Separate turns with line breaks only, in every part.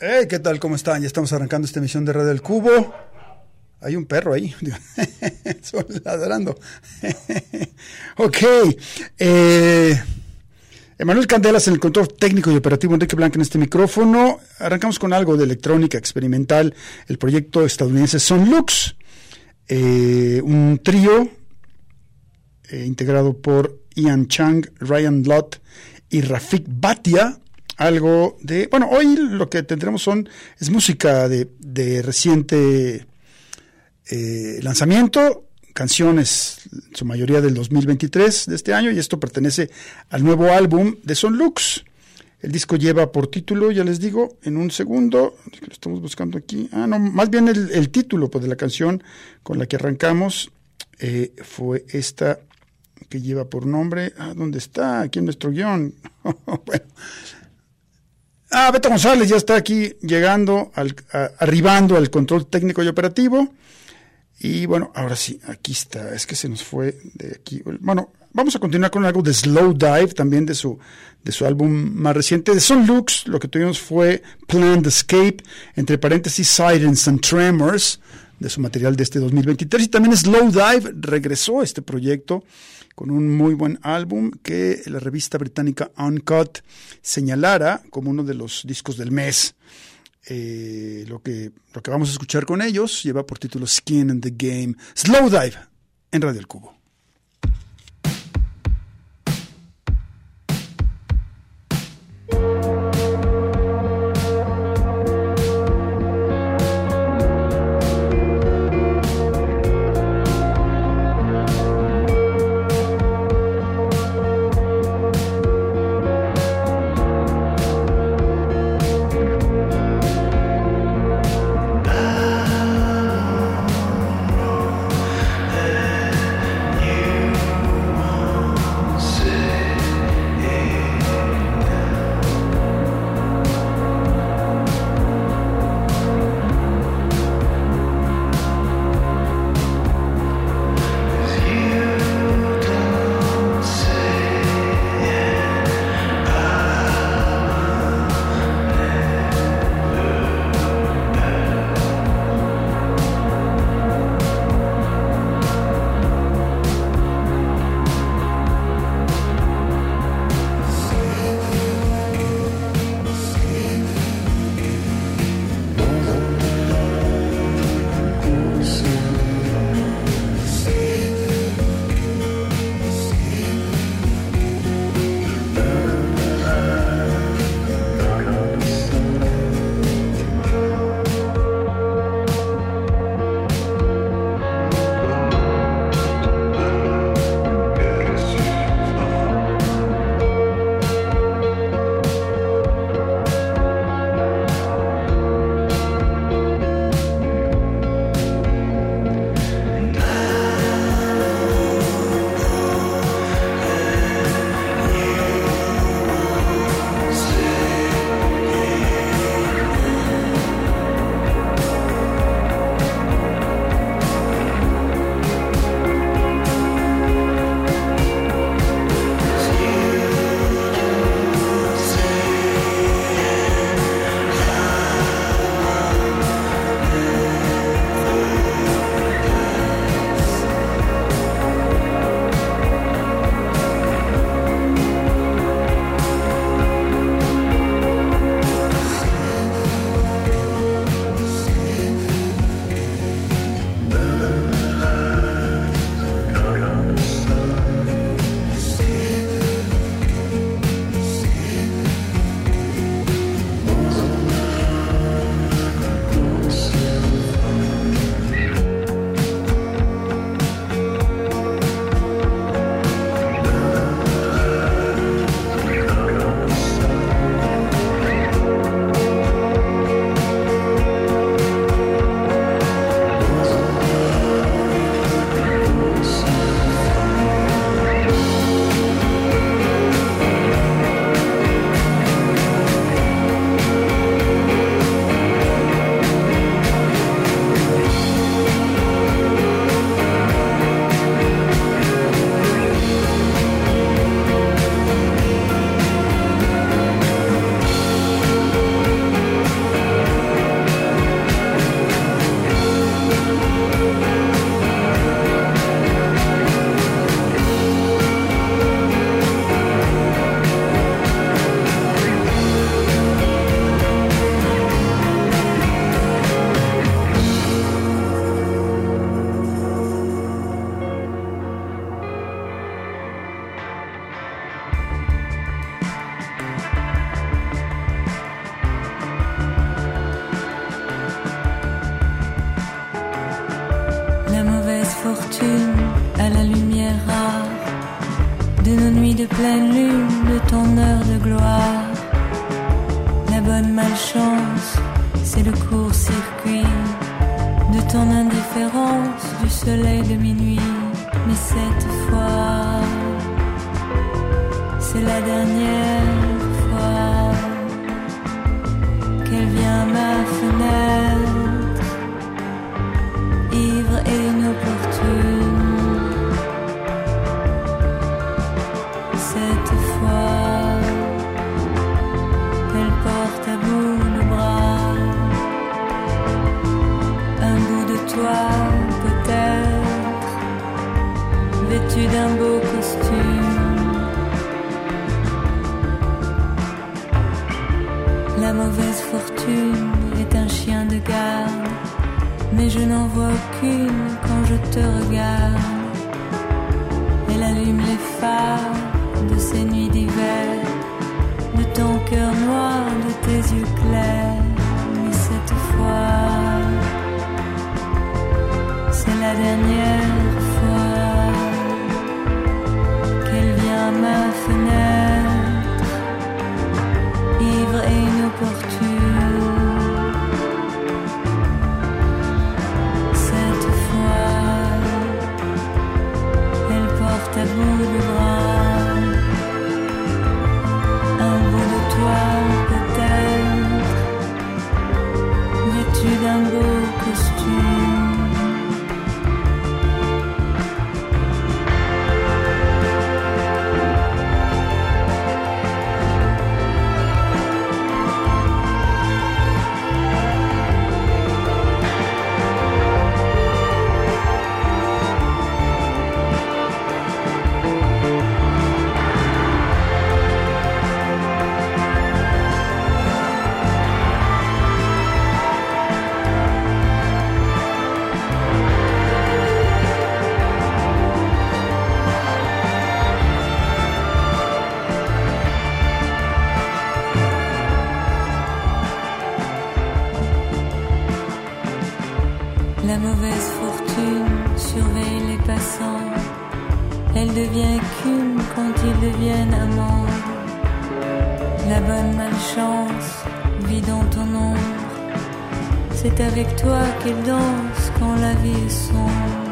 Hey, ¿qué tal? ¿Cómo están? Ya estamos arrancando esta emisión de Radio del Cubo. Hay un perro ahí, ladrando. ok. Eh, Emanuel Candelas en el control técnico y operativo, Enrique Blanca en este micrófono. Arrancamos con algo de electrónica experimental, el proyecto estadounidense Sonlux, eh, un trío eh, integrado por Ian Chang, Ryan Lott y Rafik Bhatia. Algo de. Bueno, hoy lo que tendremos son. es música de, de reciente eh, lanzamiento, canciones, en su mayoría del 2023 de este año, y esto pertenece al nuevo álbum de Son Lux. El disco lleva por título, ya les digo, en un segundo, lo estamos buscando aquí. Ah, no, más bien el, título pues, de la canción con la que arrancamos eh, fue esta que lleva por nombre. Ah, ¿dónde está? Aquí en nuestro guion. bueno. Ah, Beto González ya está aquí llegando, al, arribando al control técnico y operativo. Y bueno, ahora sí, aquí está. Es que se nos fue de aquí. Bueno, vamos a continuar con algo de Slow Dive, también de su, de su álbum más reciente. De Son Lux, lo que tuvimos fue Planned Escape, entre paréntesis Silence and Tremors, de su material de este 2023. Y también Slow Dive regresó a este proyecto con un muy buen álbum que la revista británica Uncut señalara como uno de los discos del mes. Eh, lo, que, lo que vamos a escuchar con ellos lleva por título Skin in the Game. Slow Dive en Radio El Cubo.
D'un beau costume. La mauvaise fortune est un chien de garde, mais je n'en vois aucune quand je te regarde. Elle allume les phares mauvaise fortune surveille les passants. Elle devient écume quand ils deviennent amants. La bonne malchance vit dans ton ombre. C'est avec toi qu'elle danse quand la vie est sombre.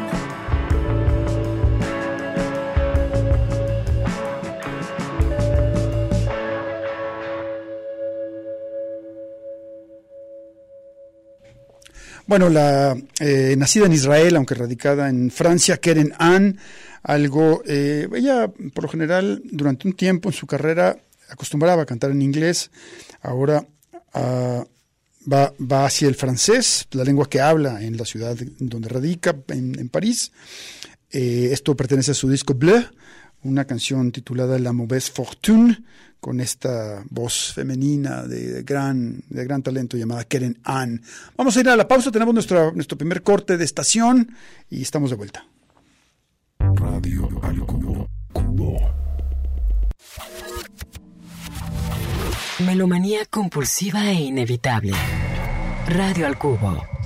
Bueno, la eh, nacida en Israel, aunque radicada en Francia, Keren Ann, algo, eh, ella por lo general durante un tiempo en su carrera acostumbraba a cantar en inglés, ahora ah, va, va hacia el francés, la lengua que habla en la ciudad donde radica, en, en París. Eh, esto pertenece a su disco Bleu, una canción titulada La Mauvaise Fortune, con esta voz femenina de, de gran, de gran talento llamada Keren Ann. Vamos a ir a la pausa, tenemos nuestro, nuestro primer corte de estación y estamos de vuelta.
Radio al cubo. Cubo.
Melomanía compulsiva e inevitable. Radio al cubo.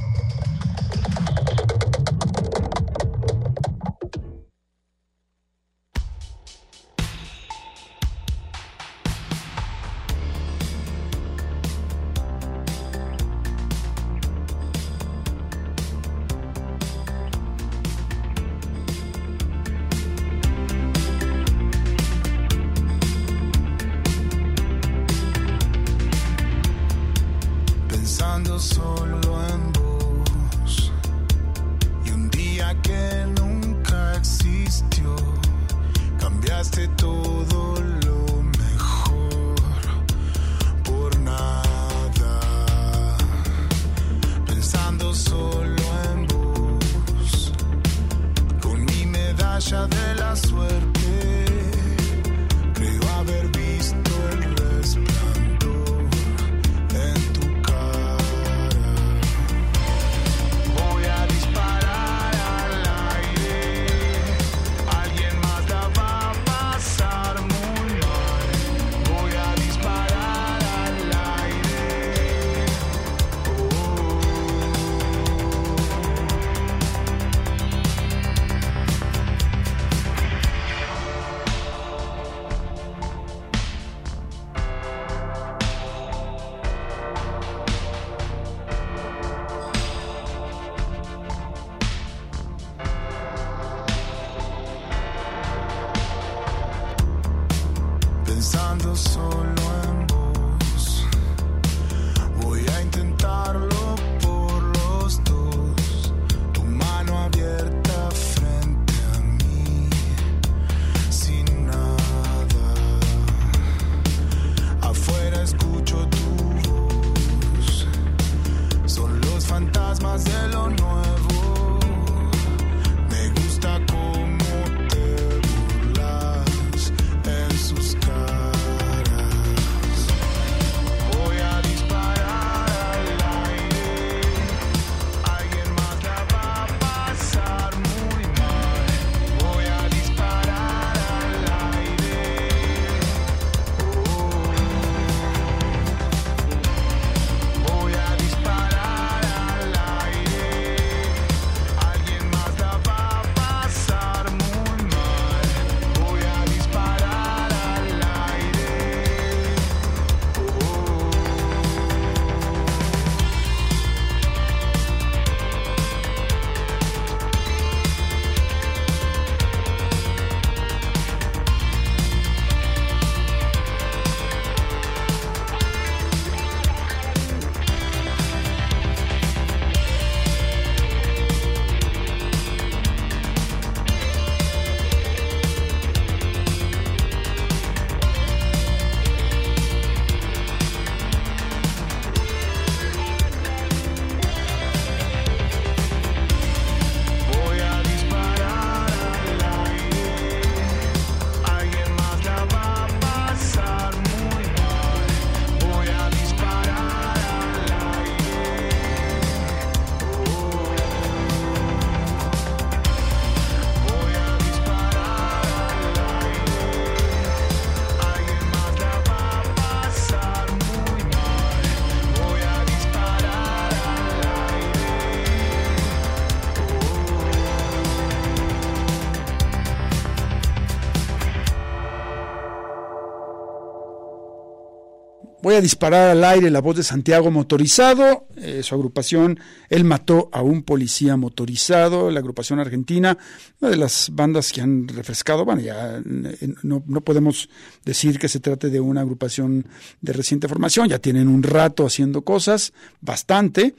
Voy a disparar al aire la voz de Santiago Motorizado, eh, su agrupación Él mató a un policía motorizado, la agrupación argentina, una de las bandas que han refrescado, bueno, ya eh, no, no podemos decir que se trate de una agrupación de reciente formación, ya tienen un rato haciendo cosas, bastante,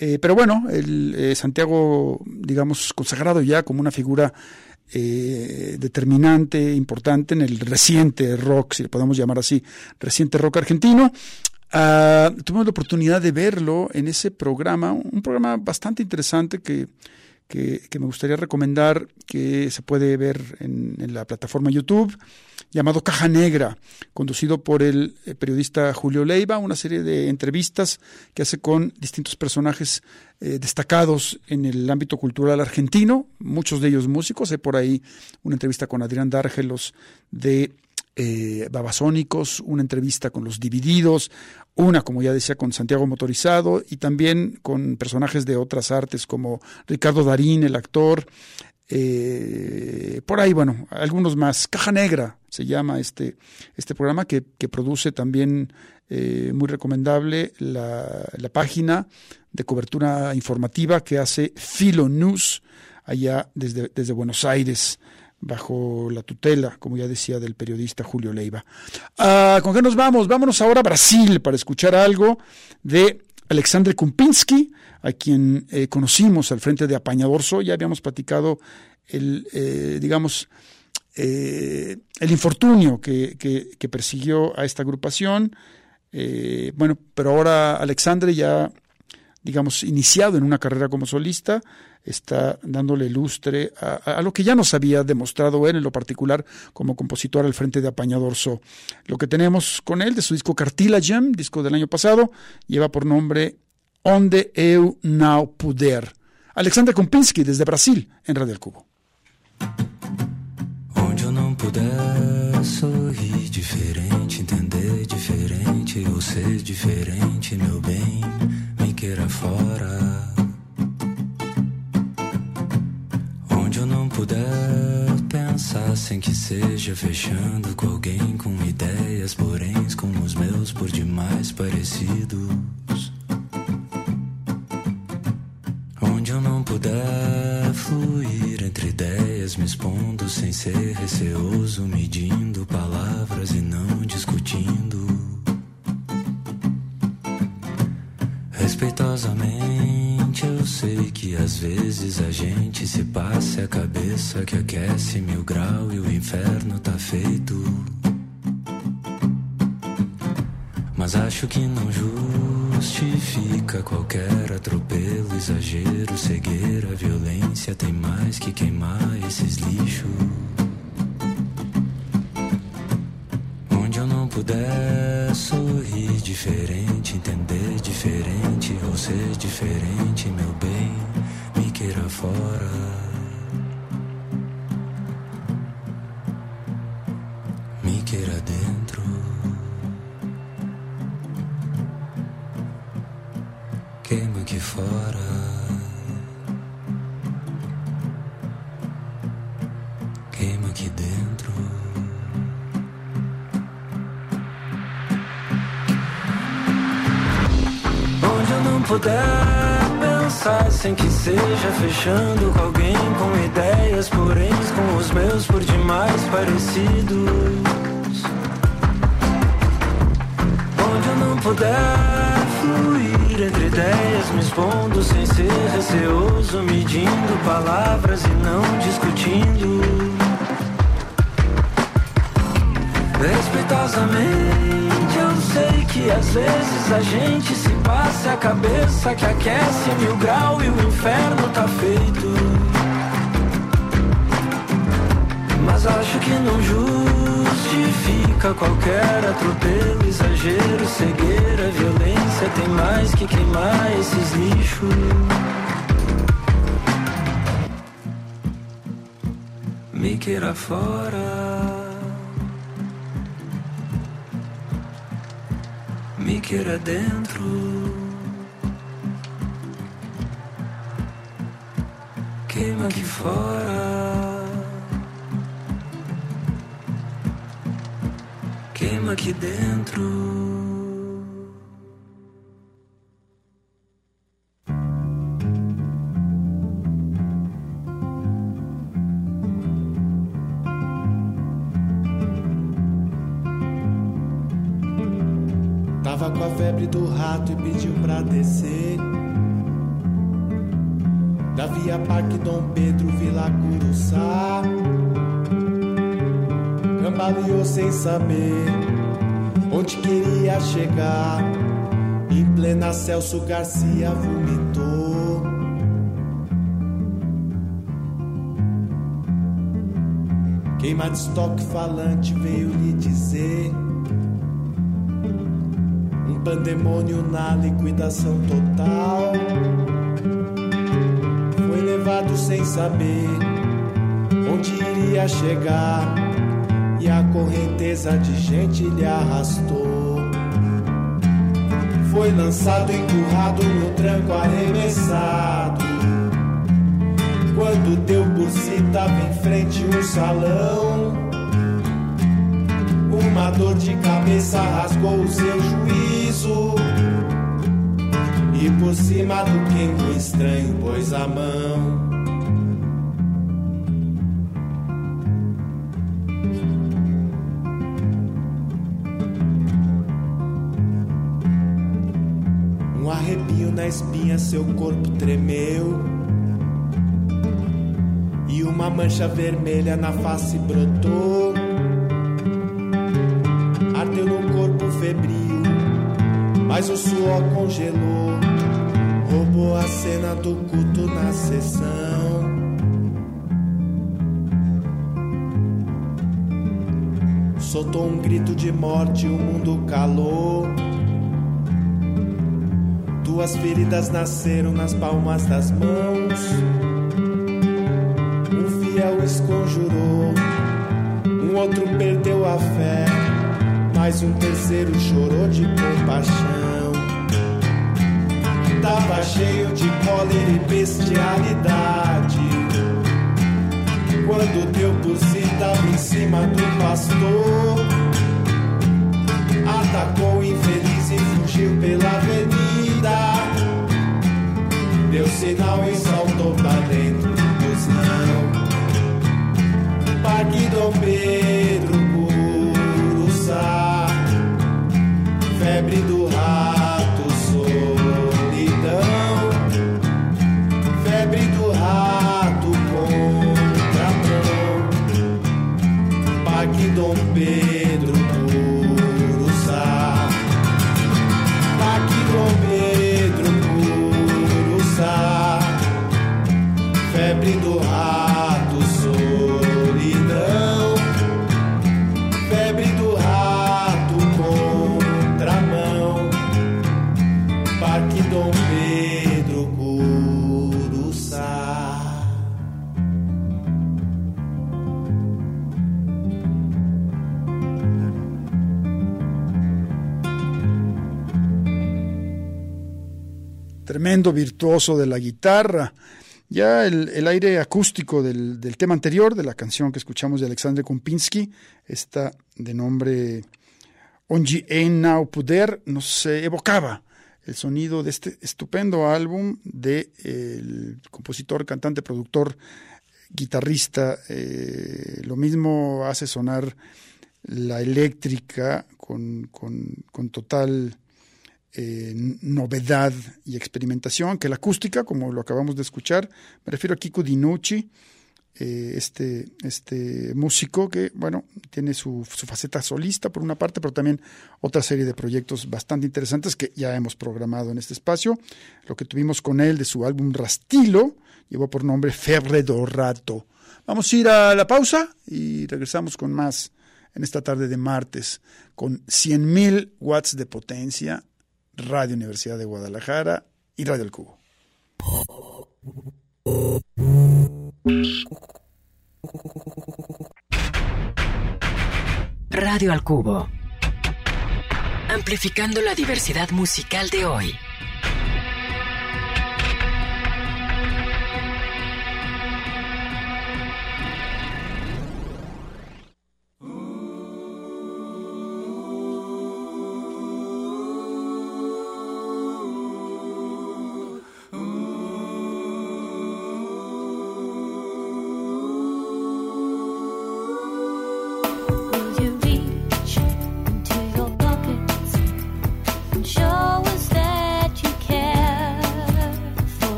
eh, pero bueno, el Santiago, digamos, consagrado ya como una figura eh, determinante, importante en el reciente rock, si le podemos llamar así, reciente rock argentino. Ah, tuvimos la oportunidad de verlo en ese programa, un programa bastante interesante que, que, me gustaría recomendar, que se puede ver en, en la plataforma YouTube, llamado Caja Negra, conducido por el eh, periodista Julio Leiva, una serie de entrevistas que hace con distintos personajes eh, destacados en el ámbito cultural argentino, muchos de ellos músicos. Hay por ahí una entrevista con Adrián Dárgelos de eh, Babasónicos, una entrevista con los Divididos, una, como ya decía, con Santiago Motorizado y también con personajes de otras artes como Ricardo Darín, el actor. eh, por ahí, bueno, algunos más. Caja Negra se llama este, este programa que, produce también eh, muy recomendable la, la página de cobertura informativa que hace Filo News allá desde, desde Buenos Aires bajo la tutela, como ya decía, del periodista Julio Leiva. Ah, ¿Con qué nos vamos? Vámonos ahora a Brasil para escuchar algo de Alexandre Kumpinski, a quien eh, conocimos al frente de Apañadorso. Ya habíamos platicado el, eh, digamos, eh, el infortunio que, que, que, persiguió a esta agrupación. Bueno, pero ahora Alexandre ya, digamos, iniciado en una carrera como solista, está dándole lustre a, lo que ya nos había demostrado él en lo particular como compositor al frente de Apañadorso. Lo que tenemos con él de su disco Cartilagem, disco del año pasado, lleva por nombre Onde Eu Now Puder. Alexandre Kumpinski desde Brasil en Radio Cubo.
Onde eu não puder sorrir diferente, entender diferente ser diferente, meu bem, queira fora. Onde eu não puder pensar sem que seja fechando com alguém com ideias, porém com os meus por demais parecidos. Onde eu não puder fluir entre ideias, me expondo sem ser receoso, medindo palavras e não discutindo. Respeitosamente, eu sei que às vezes a gente se passa a cabeça que aquece mil grau e o inferno tá feito. Mas acho que não justifica qualquer atropelo, exagero, cegueira, violência. Tem mais que queimar esses lixos. Onde eu não puder sorrir diferente, entender diferente ou ser diferente, meu bem, me queira fora. Seja fechando com alguém com ideias, porém com os meus por demais parecidos. Onde eu não puder fluir entre ideias, me expondo sem ser receoso, medindo palavras e não discutindo. Respeitosamente, eu sei que às vezes a gente se passa a cabeça que aquece mil grau e o inferno tá feito. Mas acho que não justifica qualquer atropelo, exagero, cegueira, violência. Tem mais que queimar esses lixos. Me queira fora. Queira dentro. Queima aqui fora. Queima aqui dentro.
Febre do rato e pediu pra descer. Da Via Parque Dom Pedro, Vila Curuçá. Cambaleou sem saber onde queria chegar. Em plena Celso Garcia vomitou. Queima de estoque falante veio lhe dizer. Pandemônio na liquidação total. Foi levado sem saber onde iria chegar. E a correnteza de gente lhe arrastou. Foi lançado, empurrado no tranco arremessado. Quando deu por si, tava em frente um salão. Uma dor de cabeça rasgou o seu E por cima do quengo estranho pôs a mão. Um arrepio na espinha, seu corpo tremeu. E uma mancha vermelha na face brotou. Ardeu no corpo febril, mas o suor congelou. Roubou a cena do culto na sessão. Soltou um grito de morte, o mundo calou. Duas feridas nasceram nas palmas das mãos. Um fiel esconjurou, um outro perdeu a fé, mas um terceiro chorou de compaixão. Tava cheio de cólera e bestialidade. Quando por si, tava em cima do pastor. Atacou o infeliz e fugiu pela avenida. Deu sinal e saltou pra dentro do busão. Parque Dom Pedro,
virtuoso de la guitarra. Ya el, aire acústico del, del, tema anterior, de la canción que escuchamos de Alexandre Kumpinski, está de nombre Onji Einau Puder, nos evocaba el sonido de este estupendo álbum de eh, el compositor, cantante, productor, guitarrista. Eh, lo mismo hace sonar la eléctrica con, con total eh, novedad y experimentación que la acústica, como lo acabamos de escuchar. Me refiero a Kiko Dinucci, eh, este, este músico que, bueno, tiene su, su, faceta solista por una parte, pero también otra serie de proyectos bastante interesantes que ya hemos programado en este espacio. Lo que tuvimos con él de su álbum Rastilo llevó por nombre Febre Dorato. Vamos a ir a la pausa y regresamos con más en esta tarde de martes con 100.000 watts de potencia Radio Universidad de Guadalajara y Radio El Cubo.
Radio al Cubo. Amplificando la diversidad musical de hoy.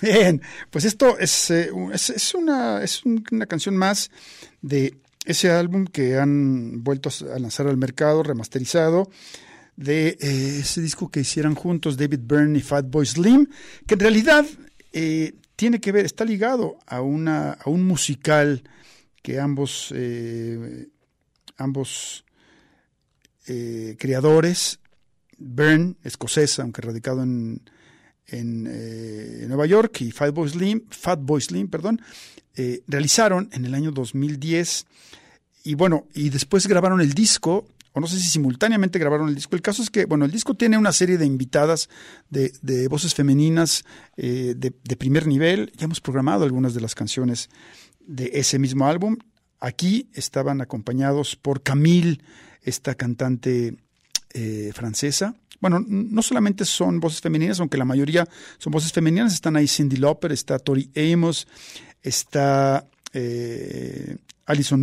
Bien, pues esto es, eh, es, una, es un- una canción más de ese álbum que han vuelto a lanzar al mercado, remasterizado, de eh, ese disco que hicieran juntos David Byrne y Fatboy Slim, que en realidad eh, tiene que ver, está ligado a, una, a un musical que ambos, ambos creadores, Byrne, escocesa, aunque radicado en, en eh, Nueva York, y Fatboy Slim, Slim perdón, eh, realizaron en el año 2010 y bueno, y después grabaron el disco, o no sé si simultáneamente grabaron el disco. El caso es que, bueno, el disco tiene una serie de invitadas de, de voces femeninas eh, de, primer nivel. Ya hemos programado algunas de las canciones de ese mismo álbum. Aquí estaban acompañados por Camille, esta cantante francesa. Bueno, no solamente son voces femeninas, aunque la mayoría son voces femeninas. Están ahí Cindy Lauper, está Tori Amos, está eh, Alison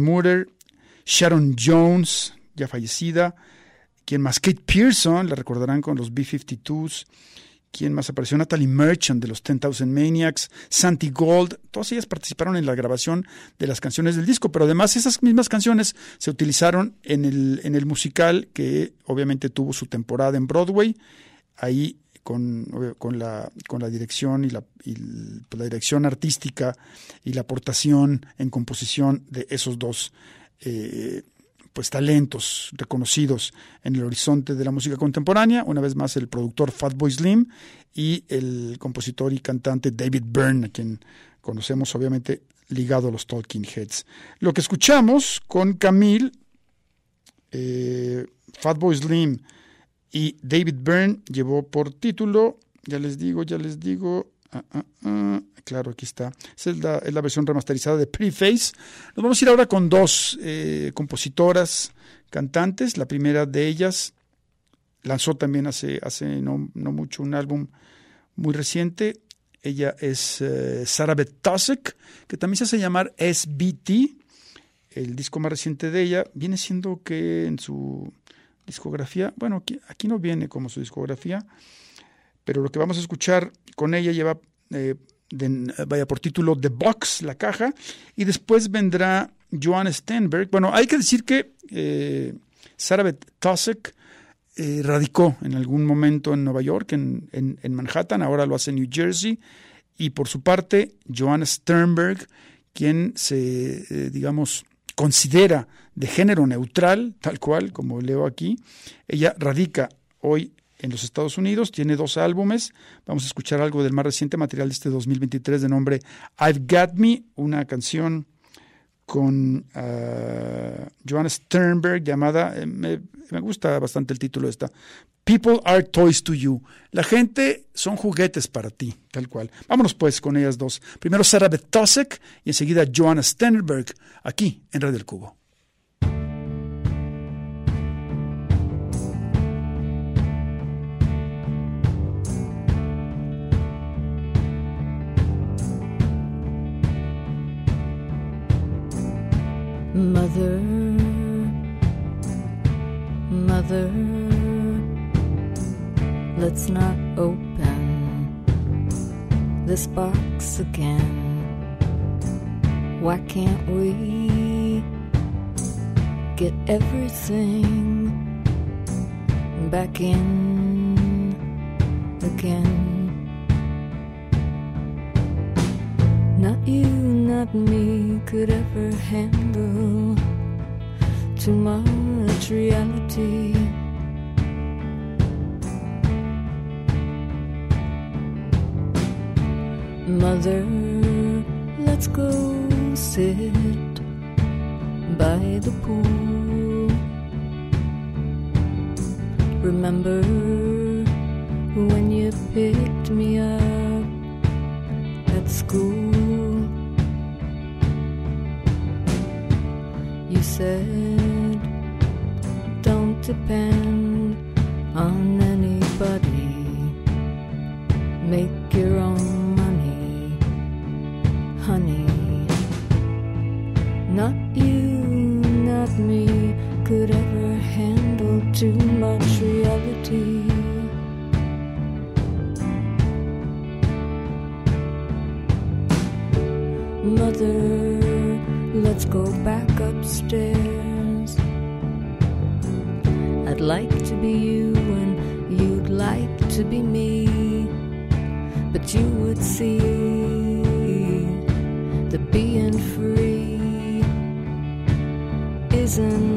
Sharon Jones, ya fallecida. ¿Quién más? Kate Pearson, la recordarán con los B-52s. ¿Quién más apareció? Natalie Merchant de los 10,000 Maniacs, Santi Gold, todas ellas participaron en la grabación de las canciones del disco, pero además esas mismas canciones se utilizaron en el, en el musical que obviamente tuvo su temporada en Broadway, ahí con, con, la, con la dirección y, la, y la dirección artística y la aportación en composición de esos dos eh, pues talentos reconocidos en el horizonte de la música contemporánea, una vez más el productor Fatboy Slim y el compositor y cantante David Byrne, a quien conocemos obviamente ligado a los Talking Heads. Lo que escuchamos con Camille, eh, Fatboy Slim y David Byrne llevó por título, ya les digo, ya les digo, ah, ah, ah, claro, aquí está. Esa es la, es la versión remasterizada de Preface. Nos vamos a ir ahora con dos eh, compositoras cantantes. La primera de ellas lanzó también hace, hace no, no mucho un álbum muy reciente. Ella es eh, Sarah Beth Tosek, que también se hace llamar SBT. El disco más reciente de ella viene siendo que en su discografía, bueno, aquí, aquí no viene como su discografía, pero lo que vamos a escuchar con ella lleva eh, de, vaya por título The Box, la caja, y después vendrá Joan Stenberg. Bueno, hay que decir que eh, Tosek eh, radicó en algún momento en Nueva York, en, en, en, Manhattan, ahora lo hace en New Jersey, y por su parte, Joan Sternberg, quien se, eh, digamos, considera de género neutral, tal cual, como leo aquí, ella radica hoy en los Estados Unidos, tiene dos álbumes. Vamos a escuchar algo del más reciente material de este 2023 de nombre I've Got Me, una canción con uh, Joanna Sternberg llamada, eh, me, gusta bastante el título esta, People are toys to you. La gente son juguetes para ti, tal cual. Vámonos pues con ellas dos. Primero Sarah Beth Tosek y enseguida Joanna Sternberg, aquí en Red del Cubo.
Mother, mother, let's not open this box again. Why can't we get everything back in again? Not you, not me could ever handle too much reality. Mother, let's go sit by the pool. Remember when you picked me up at school? said, don't depend on anybody. Make your own money, honey. Not you, not me, could ever handle too much reality.
Mother, let's go back upstairs. I'd like to be you and you'd like to be me, but you would see that being free isn't.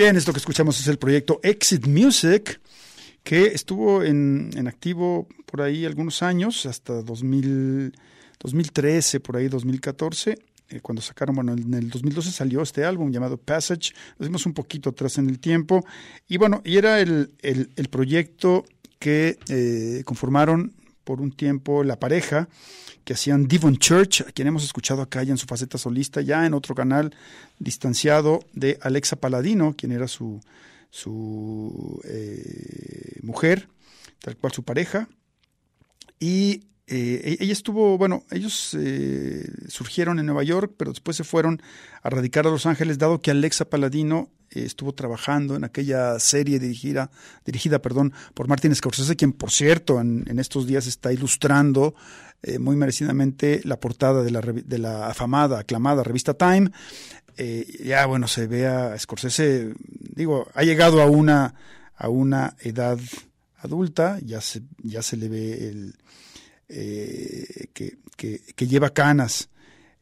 Bien, esto que escuchamos es el proyecto Exit Music, que estuvo en, en activo por ahí algunos años, hasta 2000, 2013, por ahí 2014. eh, Cuando sacaron, bueno, en el 2012 salió este álbum llamado Passage, dimos un poquito atrás en el tiempo, y bueno, y era el, el- el proyecto que eh, conformaron por un tiempo la pareja que hacían Devon Church, a quien hemos escuchado acá ya en su faceta solista, ya en otro canal distanciado de Alexa Paladino, quien era su, su eh, mujer, tal cual su pareja. Y eh, ella estuvo, bueno, ellos eh, surgieron en Nueva York, pero después se fueron a radicar a Los Ángeles, dado que Alexa Paladino estuvo trabajando en aquella serie dirigida, dirigida perdón, por Martin Scorsese, quien, por cierto, en, estos días está ilustrando eh, muy merecidamente la portada de la, de la afamada, aclamada revista Time. Eh, ya, bueno, se ve a Scorsese, digo, ha llegado a una, a una edad adulta, ya se, ya se le ve el, eh, que, que lleva canas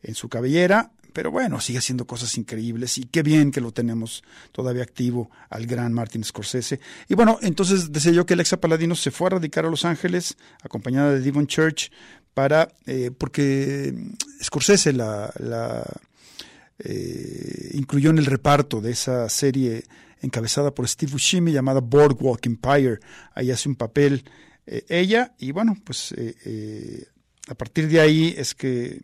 en su cabellera, pero bueno, sigue haciendo cosas increíbles y qué bien que lo tenemos todavía activo al gran Martin Scorsese. Y bueno, entonces yo que Alexa Paladino se fue a radicar a Los Ángeles acompañada de Devon Church para, eh, porque Scorsese la, la eh, incluyó en el reparto de esa serie encabezada por Steve Buscemi llamada Boardwalk Empire. Ahí hace un papel eh, ella y bueno, pues a partir de ahí es que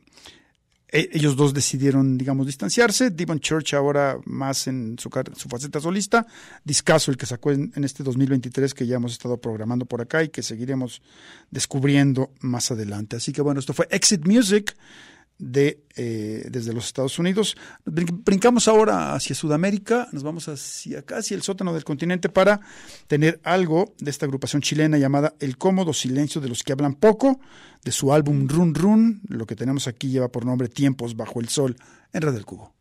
ellos dos decidieron, digamos, distanciarse. Devon Church ahora más en su, su faceta solista. Discaso el que sacó en, en este 2023 que ya hemos estado programando por acá y que seguiremos descubriendo más adelante. Así que bueno, esto fue Exit Music de, eh, desde los Estados Unidos. Brin- Brincamos ahora hacia Sudamérica, nos vamos hacia casi el sótano del continente para tener algo de esta agrupación chilena llamada El cómodo silencio de los que hablan poco, de su álbum Run Run. Lo que tenemos aquí lleva por nombre Tiempos bajo el sol en Red del Cubo.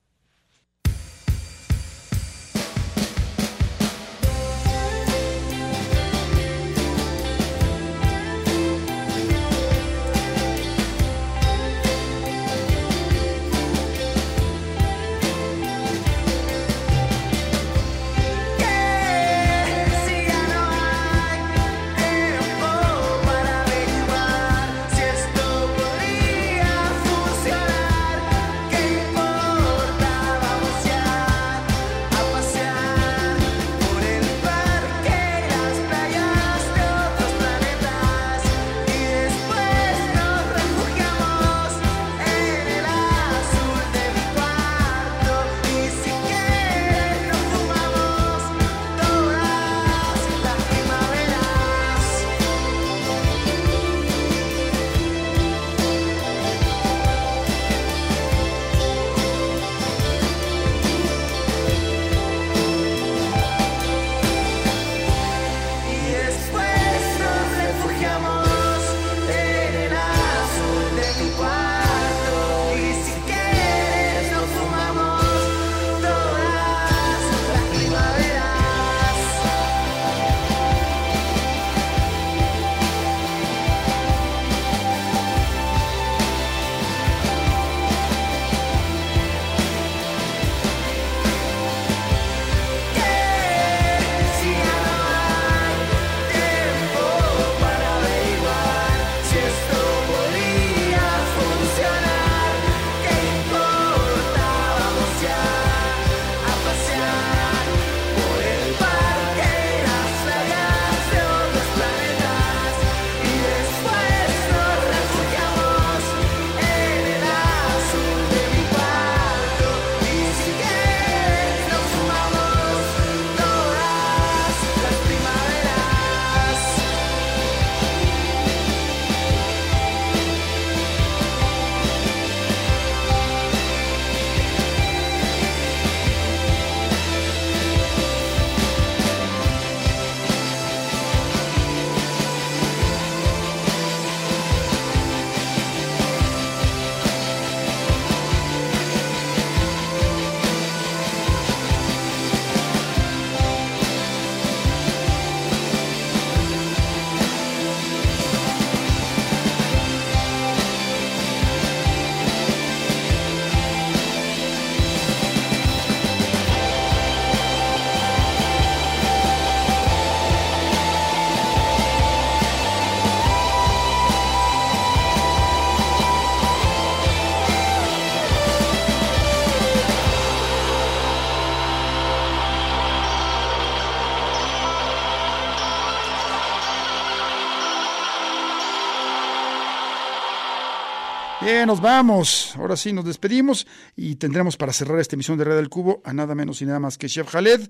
Nos vamos. Ahora sí, nos despedimos y tendremos para cerrar esta emisión de Red del Cubo a nada menos y nada más que Chef Khaled,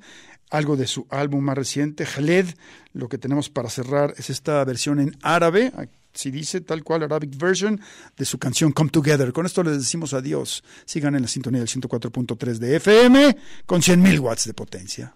algo de su álbum más reciente, Khaled. Lo que tenemos para cerrar es esta versión en árabe, si dice tal cual, Arabic version, de su canción Come Together. Con esto les decimos adiós. Sigan en la sintonía del 104.3 de FM con 100.000 watts de potencia.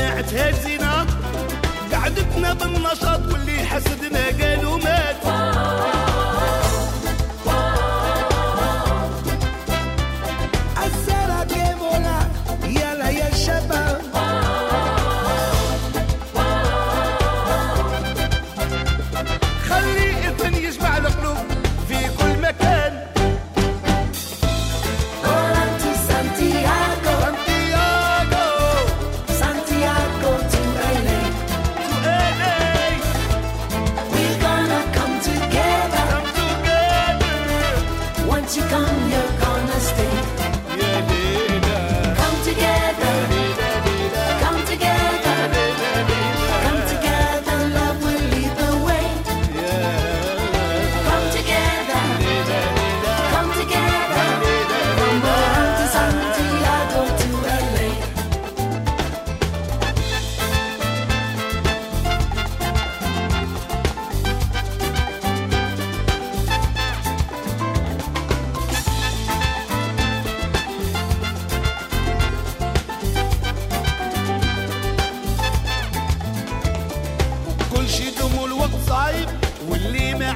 وجماعتها الزينة قعدتنا بالنشاط واللي حسدنا قالوا مات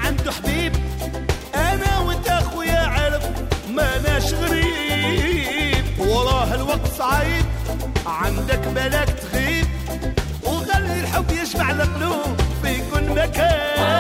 عنده حبيب. أنا وأنت أخويا عارف ما ناش غريب. وراه الوقت صعيب عندك بالك تغيب. وخلي الحب يجمع القلوب في كل مكان.